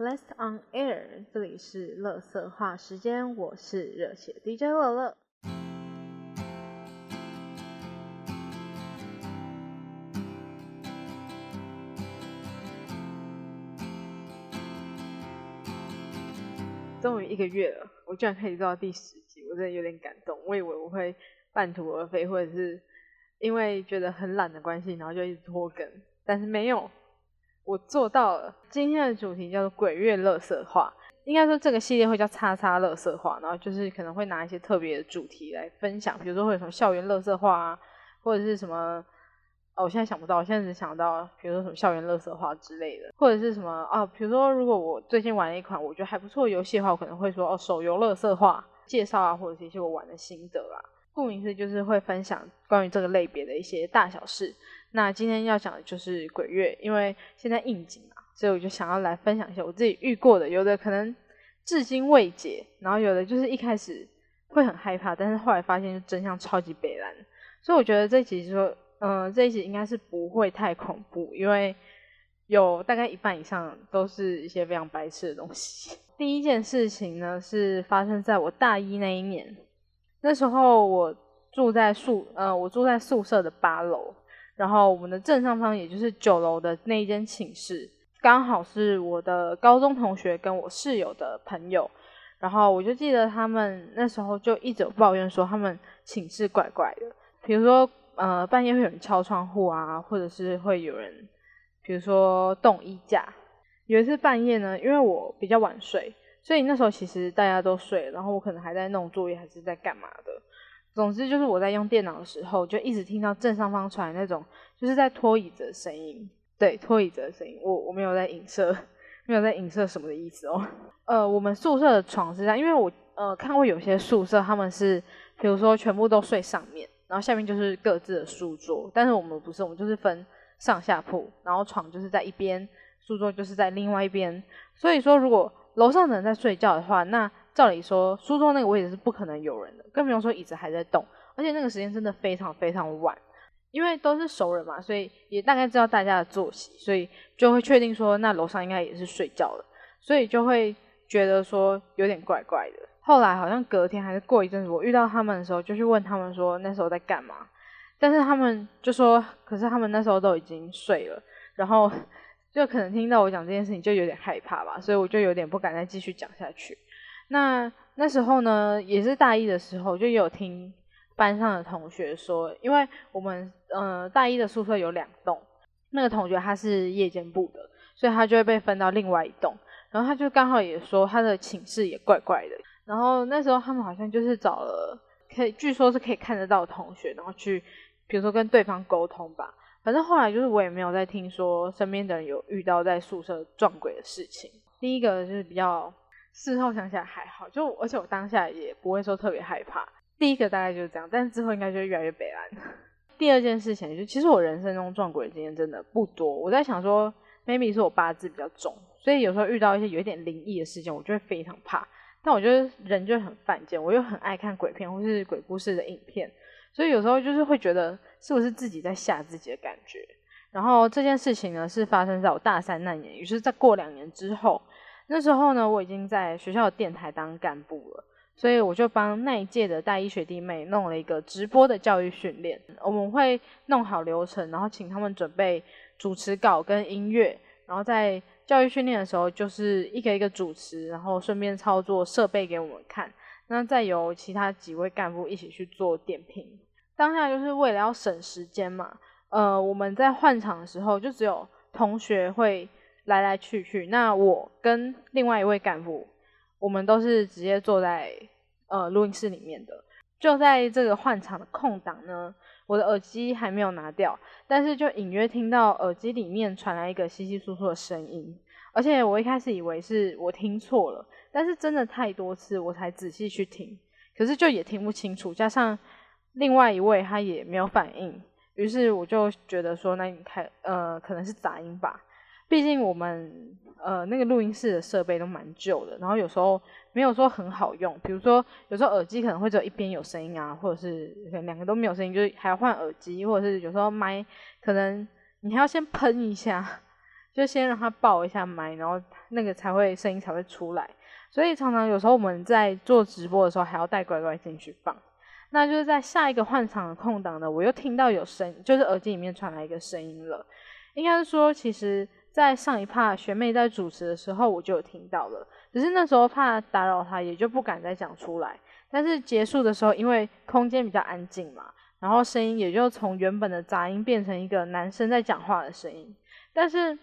Blessed on air，这里是乐色话时间，我是热血 DJ 乐乐。终于一个月了，我居然可以做到第十集，我真的有点感动。我以为我会半途而废，或者是因为觉得很懒的关系，然后就一直拖更，但是没有，我做到了。今天的主题叫做“鬼月乐色话”，应该说这个系列会叫“叉叉乐色话”，然后就是可能会拿一些特别的主题来分享，比如说会有什么校园乐色话啊，或者是什么。哦，我现在想不到，我现在只想到，比如说什么校园乐色话之类的，或者是什么啊，比如说如果我最近玩了一款我觉得还不错的游戏的话，我可能会说哦，手游乐色话介绍啊，或者是一些我玩的心得啊。顾名思义就是会分享关于这个类别的一些大小事。那今天要讲的就是鬼月，因为现在应景嘛，所以我就想要来分享一下我自己遇过的，有的可能至今未解，然后有的就是一开始会很害怕，但是后来发现就真相超级北蓝，所以我觉得这一集说。嗯，这一集应该是不会太恐怖，因为有大概一半以上都是一些非常白痴的东西。第一件事情呢，是发生在我大一那一年，那时候我住在宿，呃，我住在宿舍的八楼，然后我们的正上方，也就是九楼的那一间寝室，刚好是我的高中同学跟我室友的朋友，然后我就记得他们那时候就一直抱怨说他们寝室怪怪的，比如说。呃，半夜会有人敲窗户啊，或者是会有人，比如说动衣架。有一次半夜呢，因为我比较晚睡，所以那时候其实大家都睡，然后我可能还在弄作业，还是在干嘛的。总之就是我在用电脑的时候，就一直听到正上方传来那种就是在拖椅子的声音。对，拖椅子的声音，我我没有在影射，没有在影射什么的意思哦。呃，我们宿舍的床是这样，因为我呃看过有些宿舍他们是，比如说全部都睡上面。然后下面就是各自的书桌，但是我们不是，我们就是分上下铺，然后床就是在一边，书桌就是在另外一边。所以说，如果楼上的人在睡觉的话，那照理说书桌那个位置是不可能有人的，更不用说椅子还在动。而且那个时间真的非常非常晚，因为都是熟人嘛，所以也大概知道大家的作息，所以就会确定说那楼上应该也是睡觉了，所以就会觉得说有点怪怪的。后来好像隔天还是过一阵子，我遇到他们的时候，就去问他们说那时候在干嘛，但是他们就说，可是他们那时候都已经睡了，然后 就可能听到我讲这件事情就有点害怕吧，所以我就有点不敢再继续讲下去。那那时候呢，也是大一的时候，就有听班上的同学说，因为我们呃大一的宿舍有两栋，那个同学他是夜间部的，所以他就会被分到另外一栋，然后他就刚好也说他的寝室也怪怪的。然后那时候他们好像就是找了，可以据说是可以看得到同学，然后去，比如说跟对方沟通吧。反正后来就是我也没有再听说身边的人有遇到在宿舍撞鬼的事情。第一个就是比较事后想起来还好，就而且我当下也不会说特别害怕。第一个大概就是这样，但是之后应该就越来越北岸。第二件事情就其实我人生中撞鬼的经验真的不多。我在想说，maybe 是我八字比较重，所以有时候遇到一些有一点灵异的事情，我就会非常怕。但我觉得人就很犯贱，我又很爱看鬼片或是鬼故事的影片，所以有时候就是会觉得是不是自己在吓自己的感觉。然后这件事情呢是发生在我大三那年，也是在过两年之后。那时候呢我已经在学校的电台当干部了，所以我就帮那一届的大一学弟妹弄了一个直播的教育训练。我们会弄好流程，然后请他们准备主持稿跟音乐，然后在。教育训练的时候，就是一个一个主持，然后顺便操作设备给我们看，那再由其他几位干部一起去做点评。当下就是为了要省时间嘛，呃，我们在换场的时候，就只有同学会来来去去。那我跟另外一位干部，我们都是直接坐在呃录音室里面的。就在这个换场的空档呢。我的耳机还没有拿掉，但是就隐约听到耳机里面传来一个稀稀疏疏的声音，而且我一开始以为是我听错了，但是真的太多次我才仔细去听，可是就也听不清楚，加上另外一位他也没有反应，于是我就觉得说，那你开呃可能是杂音吧，毕竟我们呃那个录音室的设备都蛮旧的，然后有时候。没有说很好用，比如说有时候耳机可能会只有一边有声音啊，或者是两个都没有声音，就是还要换耳机，或者是有时候麦可能你还要先喷一下，就先让它爆一下麦，然后那个才会声音才会出来。所以常常有时候我们在做直播的时候，还要带乖乖进去放。那就是在下一个换场的空档呢，我又听到有声，就是耳机里面传来一个声音了。应该是说，其实，在上一趴学妹在主持的时候，我就有听到了，只是那时候怕打扰她，也就不敢再讲出来。但是结束的时候，因为空间比较安静嘛，然后声音也就从原本的杂音变成一个男生在讲话的声音。但是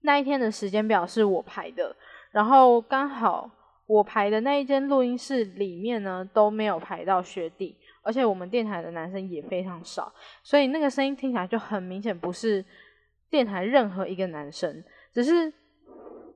那一天的时间表是我排的，然后刚好我排的那一间录音室里面呢都没有排到学弟，而且我们电台的男生也非常少，所以那个声音听起来就很明显不是电台任何一个男生，只是。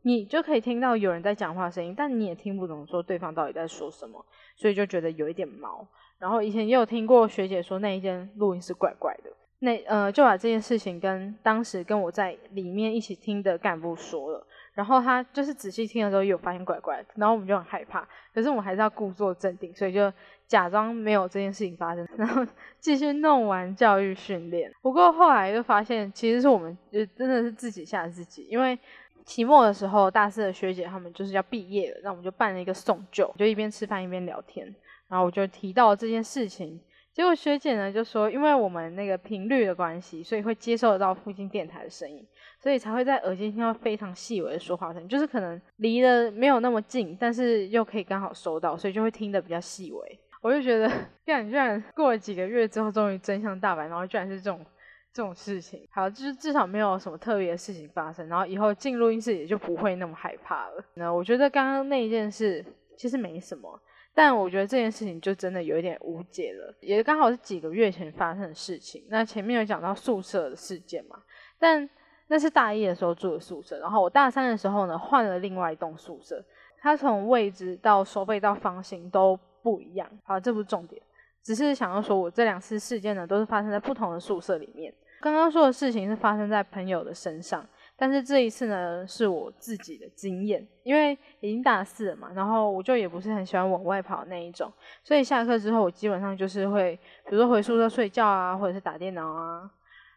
你就可以听到有人在讲话声音，但你也听不懂说对方到底在说什么，所以就觉得有一点毛。然后以前也有听过学姐说那一间录音是怪怪的，那呃就把这件事情跟当时跟我在里面一起听的干部说了，然后他就是仔细听的时候有发现怪怪，然后我们就很害怕，可是我们还是要故作镇定，所以就假装没有这件事情发生，然后继续弄完教育训练。不过后来就发现其实是我们就真的是自己吓自己，因为。期末的时候，大四的学姐他们就是要毕业了，那我们就办了一个送旧，就一边吃饭一边聊天。然后我就提到这件事情，结果学姐呢就说，因为我们那个频率的关系，所以会接受得到附近电台的声音，所以才会在耳机听到非常细微的说话声，就是可能离得没有那么近，但是又可以刚好收到，所以就会听得比较细微。我就觉得，居然居然过了几个月之后，终于真相大白，然后居然是这种。这种事情，好，就是至少没有什么特别的事情发生，然后以后进录音室也就不会那么害怕了。那我觉得刚刚那一件事其实没什么，但我觉得这件事情就真的有一点无解了，也刚好是几个月前发生的事情。那前面有讲到宿舍的事件嘛，但那是大一的时候住的宿舍，然后我大三的时候呢换了另外一栋宿舍，它从位置到收费到房型都不一样。好，这不是重点。只是想要说，我这两次事件呢，都是发生在不同的宿舍里面。刚刚说的事情是发生在朋友的身上，但是这一次呢，是我自己的经验。因为已经大四了嘛，然后我就也不是很喜欢往外跑那一种，所以下课之后，我基本上就是会，比如说回宿舍睡觉啊，或者是打电脑啊。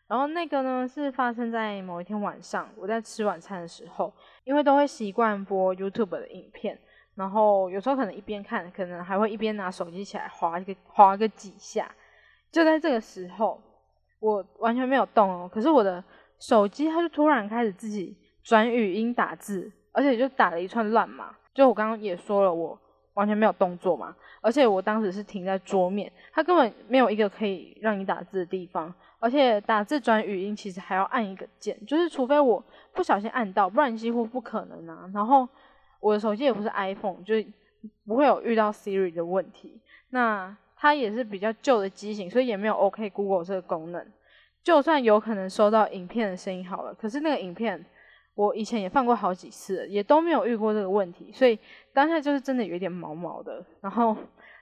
然后那个呢，是发生在某一天晚上，我在吃晚餐的时候，因为都会习惯播 YouTube 的影片。然后有时候可能一边看，可能还会一边拿手机起来划一个划个几下。就在这个时候，我完全没有动哦，可是我的手机它就突然开始自己转语音打字，而且就打了一串乱码。就我刚刚也说了，我完全没有动作嘛，而且我当时是停在桌面，它根本没有一个可以让你打字的地方，而且打字转语音其实还要按一个键，就是除非我不小心按到，不然几乎不可能啊。然后。我的手机也不是 iPhone，就不会有遇到 Siri 的问题。那它也是比较旧的机型，所以也没有 OK Google 这个功能。就算有可能收到影片的声音好了，可是那个影片我以前也放过好几次，也都没有遇过这个问题。所以当下就是真的有点毛毛的。然后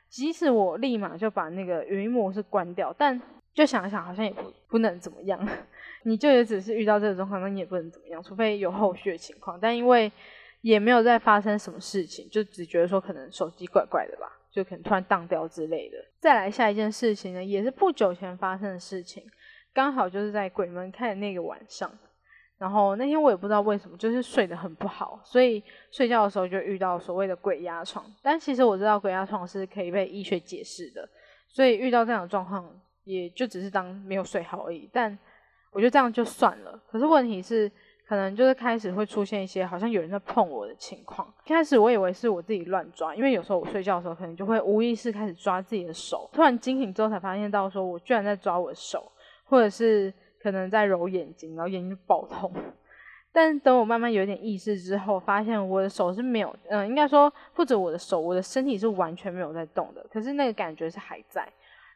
即使我立马就把那个语音模式关掉，但就想一想好像也不不能怎么样。你就也只是遇到这个状况，那你也不能怎么样，除非有后续的情况。但因为也没有再发生什么事情，就只觉得说可能手机怪怪的吧，就可能突然当掉之类的。再来下一件事情呢，也是不久前发生的事情，刚好就是在鬼门开的那个晚上。然后那天我也不知道为什么，就是睡得很不好，所以睡觉的时候就遇到所谓的鬼压床。但其实我知道鬼压床是可以被医学解释的，所以遇到这样的状况，也就只是当没有睡好而已。但我觉得这样就算了。可是问题是。可能就是开始会出现一些好像有人在碰我的情况。一开始我以为是我自己乱抓，因为有时候我睡觉的时候可能就会无意识开始抓自己的手。突然惊醒之后才发现到说我居然在抓我的手，或者是可能在揉眼睛，然后眼睛爆痛。但等我慢慢有点意识之后，发现我的手是没有，嗯，应该说不止我的手，我的身体是完全没有在动的。可是那个感觉是还在，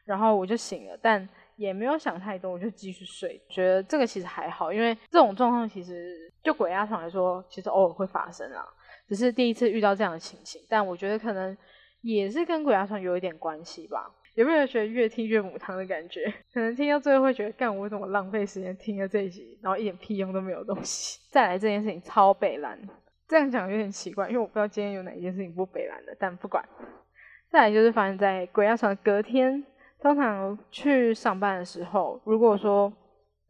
然后我就醒了，但。也没有想太多，我就继续睡，觉得这个其实还好，因为这种状况其实就鬼压床来说，其实偶尔会发生啊，只是第一次遇到这样的情形。但我觉得可能也是跟鬼压床有一点关系吧。有没有觉得越听越母汤的感觉？可能听到最后会觉得，干我怎么浪费时间听了这一集，然后一点屁用都没有东西。再来这件事情超北蓝，这样讲有点奇怪，因为我不知道今天有哪一件事情不北蓝的，但不管。再来就是发生在鬼压床隔天。通常去上班的时候，如果说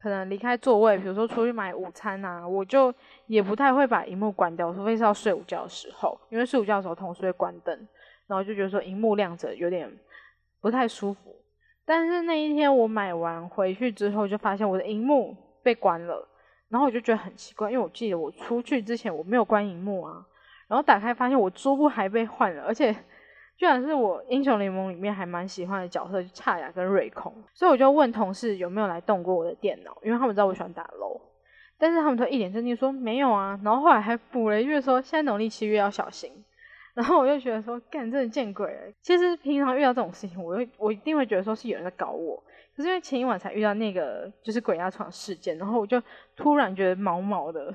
可能离开座位，比如说出去买午餐啊，我就也不太会把荧幕关掉，除非是要睡午觉的时候，因为睡午觉的时候同时会关灯，然后就觉得说荧幕亮着有点不太舒服。但是那一天我买完回去之后，就发现我的荧幕被关了，然后我就觉得很奇怪，因为我记得我出去之前我没有关荧幕啊，然后打开发现我桌布还被换了，而且。居然是我英雄联盟里面还蛮喜欢的角色，就差雅跟瑞空，所以我就问同事有没有来动过我的电脑，因为他们知道我喜欢打 LO，但是他们都一脸正经说没有啊，然后后来还补了一句说现在农历七月要小心，然后我就觉得说干真的见鬼了。其实平常遇到这种事情，我会我一定会觉得说是有人在搞我，可是因为前一晚才遇到那个就是鬼压床事件，然后我就突然觉得毛毛的，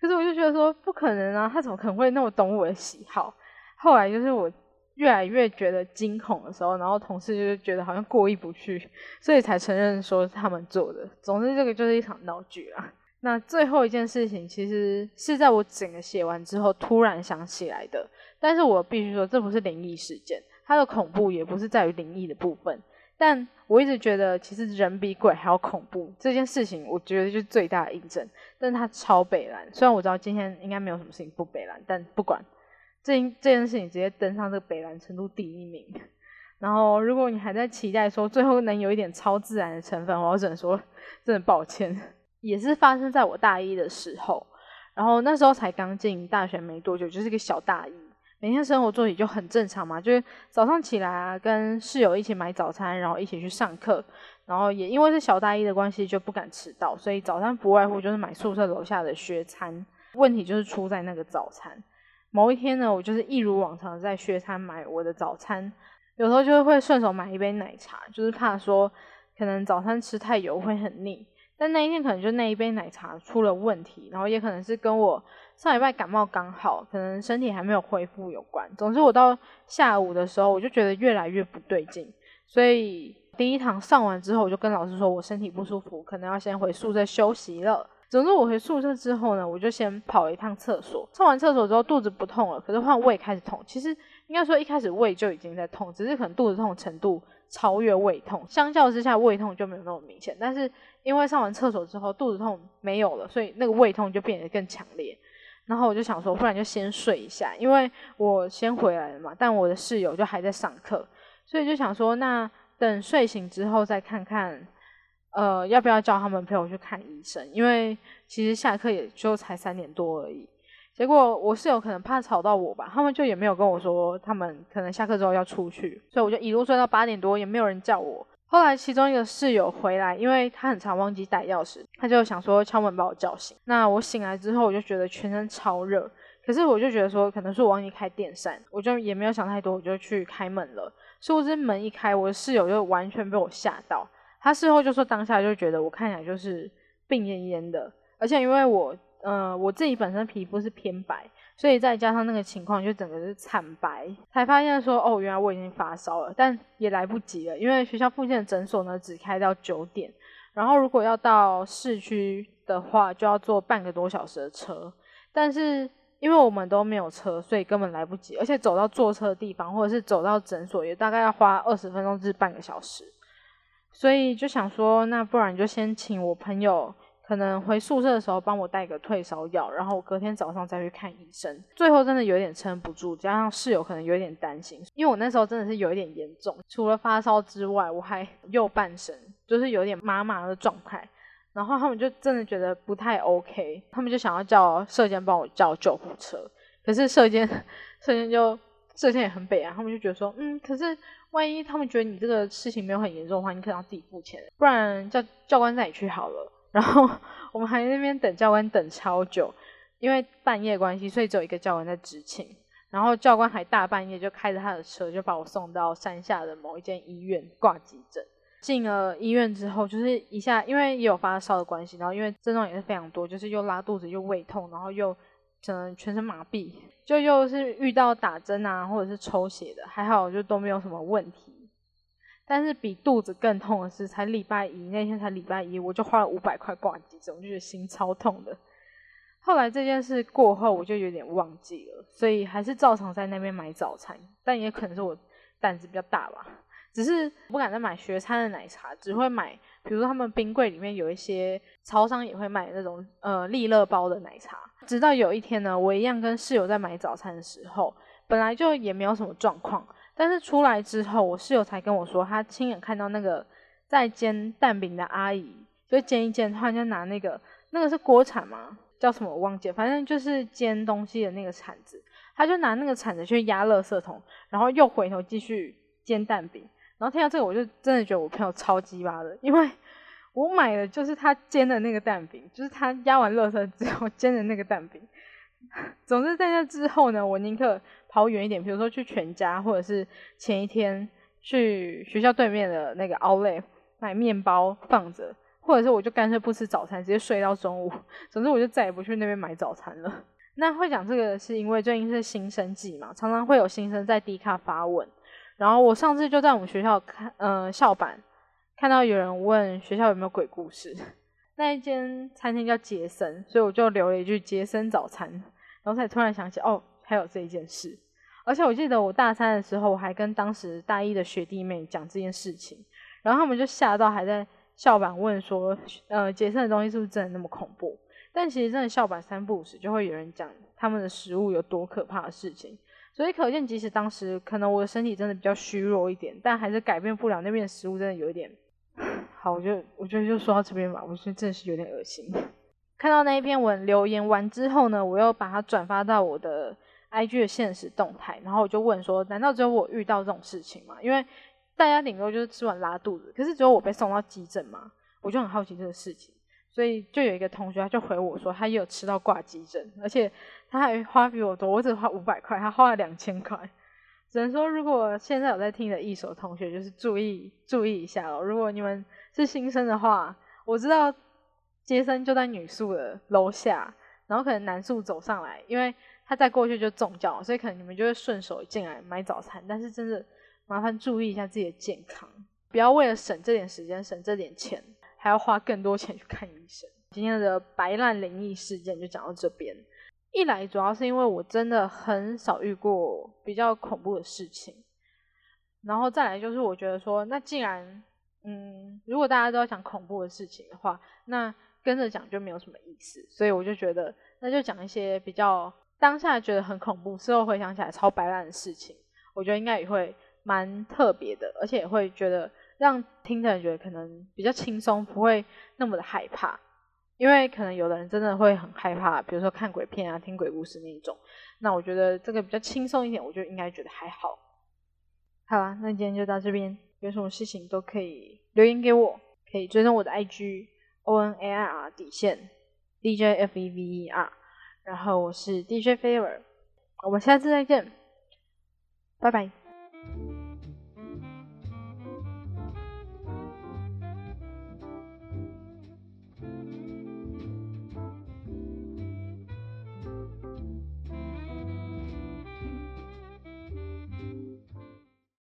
可是我就觉得说不可能啊，他怎么可能会那么懂我的喜好？后来就是我。越来越觉得惊恐的时候，然后同事就是觉得好像过意不去，所以才承认说是他们做的。总之，这个就是一场闹剧啊。那最后一件事情，其实是在我整个写完之后突然想起来的。但是我必须说，这不是灵异事件，它的恐怖也不是在于灵异的部分。但我一直觉得，其实人比鬼还要恐怖这件事情，我觉得就是最大的印证。但是它超北蓝，虽然我知道今天应该没有什么事情不北蓝，但不管。这这件事情直接登上这个北蓝程度第一名，然后如果你还在期待说最后能有一点超自然的成分，我只能说真的抱歉。也是发生在我大一的时候，然后那时候才刚进大学没多久，就是个小大一，每天生活作息就很正常嘛，就是早上起来啊，跟室友一起买早餐，然后一起去上课，然后也因为是小大一的关系就不敢迟到，所以早餐不外乎就是买宿舍楼下的学餐。问题就是出在那个早餐。某一天呢，我就是一如往常在学餐买我的早餐，有时候就会顺手买一杯奶茶，就是怕说可能早餐吃太油会很腻。但那一天可能就那一杯奶茶出了问题，然后也可能是跟我上礼拜感冒刚好，可能身体还没有恢复有关。总之我到下午的时候，我就觉得越来越不对劲，所以第一堂上完之后，我就跟老师说我身体不舒服，可能要先回宿舍休息了。总之，我回宿舍之后呢，我就先跑了一趟厕所。上完厕所之后，肚子不痛了，可是换胃开始痛。其实应该说一开始胃就已经在痛，只是可能肚子痛程度超越胃痛。相较之下，胃痛就没有那么明显。但是因为上完厕所之后肚子痛没有了，所以那个胃痛就变得更强烈。然后我就想说，不然就先睡一下，因为我先回来了嘛。但我的室友就还在上课，所以就想说，那等睡醒之后再看看。呃，要不要叫他们陪我去看医生？因为其实下课也就才三点多而已。结果我室友可能怕吵到我吧，他们就也没有跟我说他们可能下课之后要出去，所以我就一路睡到八点多，也没有人叫我。后来其中一个室友回来，因为他很常忘记带钥匙，他就想说敲门把我叫醒。那我醒来之后，我就觉得全身超热，可是我就觉得说可能是我忘记开电扇，我就也没有想太多，我就去开门了。殊不知门一开，我的室友就完全被我吓到。他事后就说，当下就觉得我看起来就是病恹恹的，而且因为我，呃，我自己本身皮肤是偏白，所以再加上那个情况，就整个是惨白，才发现说，哦，原来我已经发烧了，但也来不及了，因为学校附近的诊所呢只开到九点，然后如果要到市区的话，就要坐半个多小时的车，但是因为我们都没有车，所以根本来不及，而且走到坐车的地方，或者是走到诊所，也大概要花二十分钟至半个小时。所以就想说，那不然就先请我朋友，可能回宿舍的时候帮我带个退烧药，然后隔天早上再去看医生。最后真的有点撑不住，加上室友可能有点担心，因为我那时候真的是有一点严重，除了发烧之外，我还右半身就是有点麻麻的状态。然后他们就真的觉得不太 OK，他们就想要叫社监帮我叫救护车，可是社监 社监就社监也很北啊，他们就觉得说，嗯，可是。万一他们觉得你这个事情没有很严重的话，你可能要自己付钱，不然叫教官带你去好了。然后我们还在那边等教官等超久，因为半夜关系，所以只有一个教官在执勤。然后教官还大半夜就开着他的车，就把我送到山下的某一间医院挂急诊。进了医院之后，就是一下因为也有发烧的关系，然后因为症状也是非常多，就是又拉肚子又胃痛，然后又。整全身麻痹，就又是遇到打针啊，或者是抽血的，还好就都没有什么问题。但是比肚子更痛的是，才礼拜一那天才礼拜一，我就花了五百块挂急诊，我就觉得心超痛的。后来这件事过后，我就有点忘记了，所以还是照常在那边买早餐。但也可能是我胆子比较大吧，只是不敢再买学餐的奶茶，只会买，比如说他们冰柜里面有一些超商也会卖那种呃利乐包的奶茶。直到有一天呢，我一样跟室友在买早餐的时候，本来就也没有什么状况，但是出来之后，我室友才跟我说，他亲眼看到那个在煎蛋饼的阿姨，就煎一煎，突然就拿那个那个是锅铲吗？叫什么我忘记了，反正就是煎东西的那个铲子，他就拿那个铲子去压垃圾桶，然后又回头继续煎蛋饼。然后听到这个，我就真的觉得我朋友超鸡巴的，因为 我买的就是他煎的那个蛋饼，就是他压完垃圾之后煎的那个蛋饼。总之在那之后呢，我宁可跑远一点，比如说去全家，或者是前一天去学校对面的那个 Outlet 买面包放着，或者是我就干脆不吃早餐，直接睡到中午。总之我就再也不去那边买早餐了。那会讲这个是因为最近是新生季嘛，常常会有新生在 D 卡发问。然后我上次就在我们学校看，呃，校板看到有人问学校有没有鬼故事。那一间餐厅叫杰森，所以我就留了一句杰森早餐。然后才突然想起，哦，还有这一件事。而且我记得我大三的时候，我还跟当时大一的学弟妹讲这件事情，然后他们就吓到，还在校板问说，呃，杰森的东西是不是真的那么恐怖？但其实真的校板三不五时就会有人讲他们的食物有多可怕的事情。所以可见，即使当时可能我的身体真的比较虚弱一点，但还是改变不了那边的食物真的有一点。好，我就我觉得就说到这边吧。我觉得真的是有点恶心。看到那一篇文留言完之后呢，我又把它转发到我的 IG 的现实动态，然后我就问说：难道只有我遇到这种事情吗？因为大家顶多就是吃完拉肚子，可是只有我被送到急诊吗？我就很好奇这个事情。所以就有一个同学，他就回我说，他也有吃到挂急诊，而且他还花比我多，我只花五百块，他花了两千块。只能说，如果现在有在听的一手同学，就是注意注意一下哦。如果你们是新生的话，我知道接生就在女宿的楼下，然后可能男宿走上来，因为他再过去就中教，所以可能你们就会顺手进来买早餐。但是真的麻烦注意一下自己的健康，不要为了省这点时间，省这点钱。还要花更多钱去看医生。今天的白烂灵异事件就讲到这边。一来主要是因为我真的很少遇过比较恐怖的事情，然后再来就是我觉得说，那既然嗯，如果大家都要讲恐怖的事情的话，那跟着讲就没有什么意思。所以我就觉得，那就讲一些比较当下觉得很恐怖，事后回想起来超白烂的事情，我觉得应该也会蛮特别的，而且也会觉得。让听的人觉得可能比较轻松，不会那么的害怕，因为可能有的人真的会很害怕，比如说看鬼片啊、听鬼故事那一种。那我觉得这个比较轻松一点，我就应该觉得还好。好啦，那今天就到这边，有什么事情都可以留言给我，可以追踪我的 IG O N A I R 底线 D J F E V E R，然后我是 D J Favor，我们下次再见，拜拜。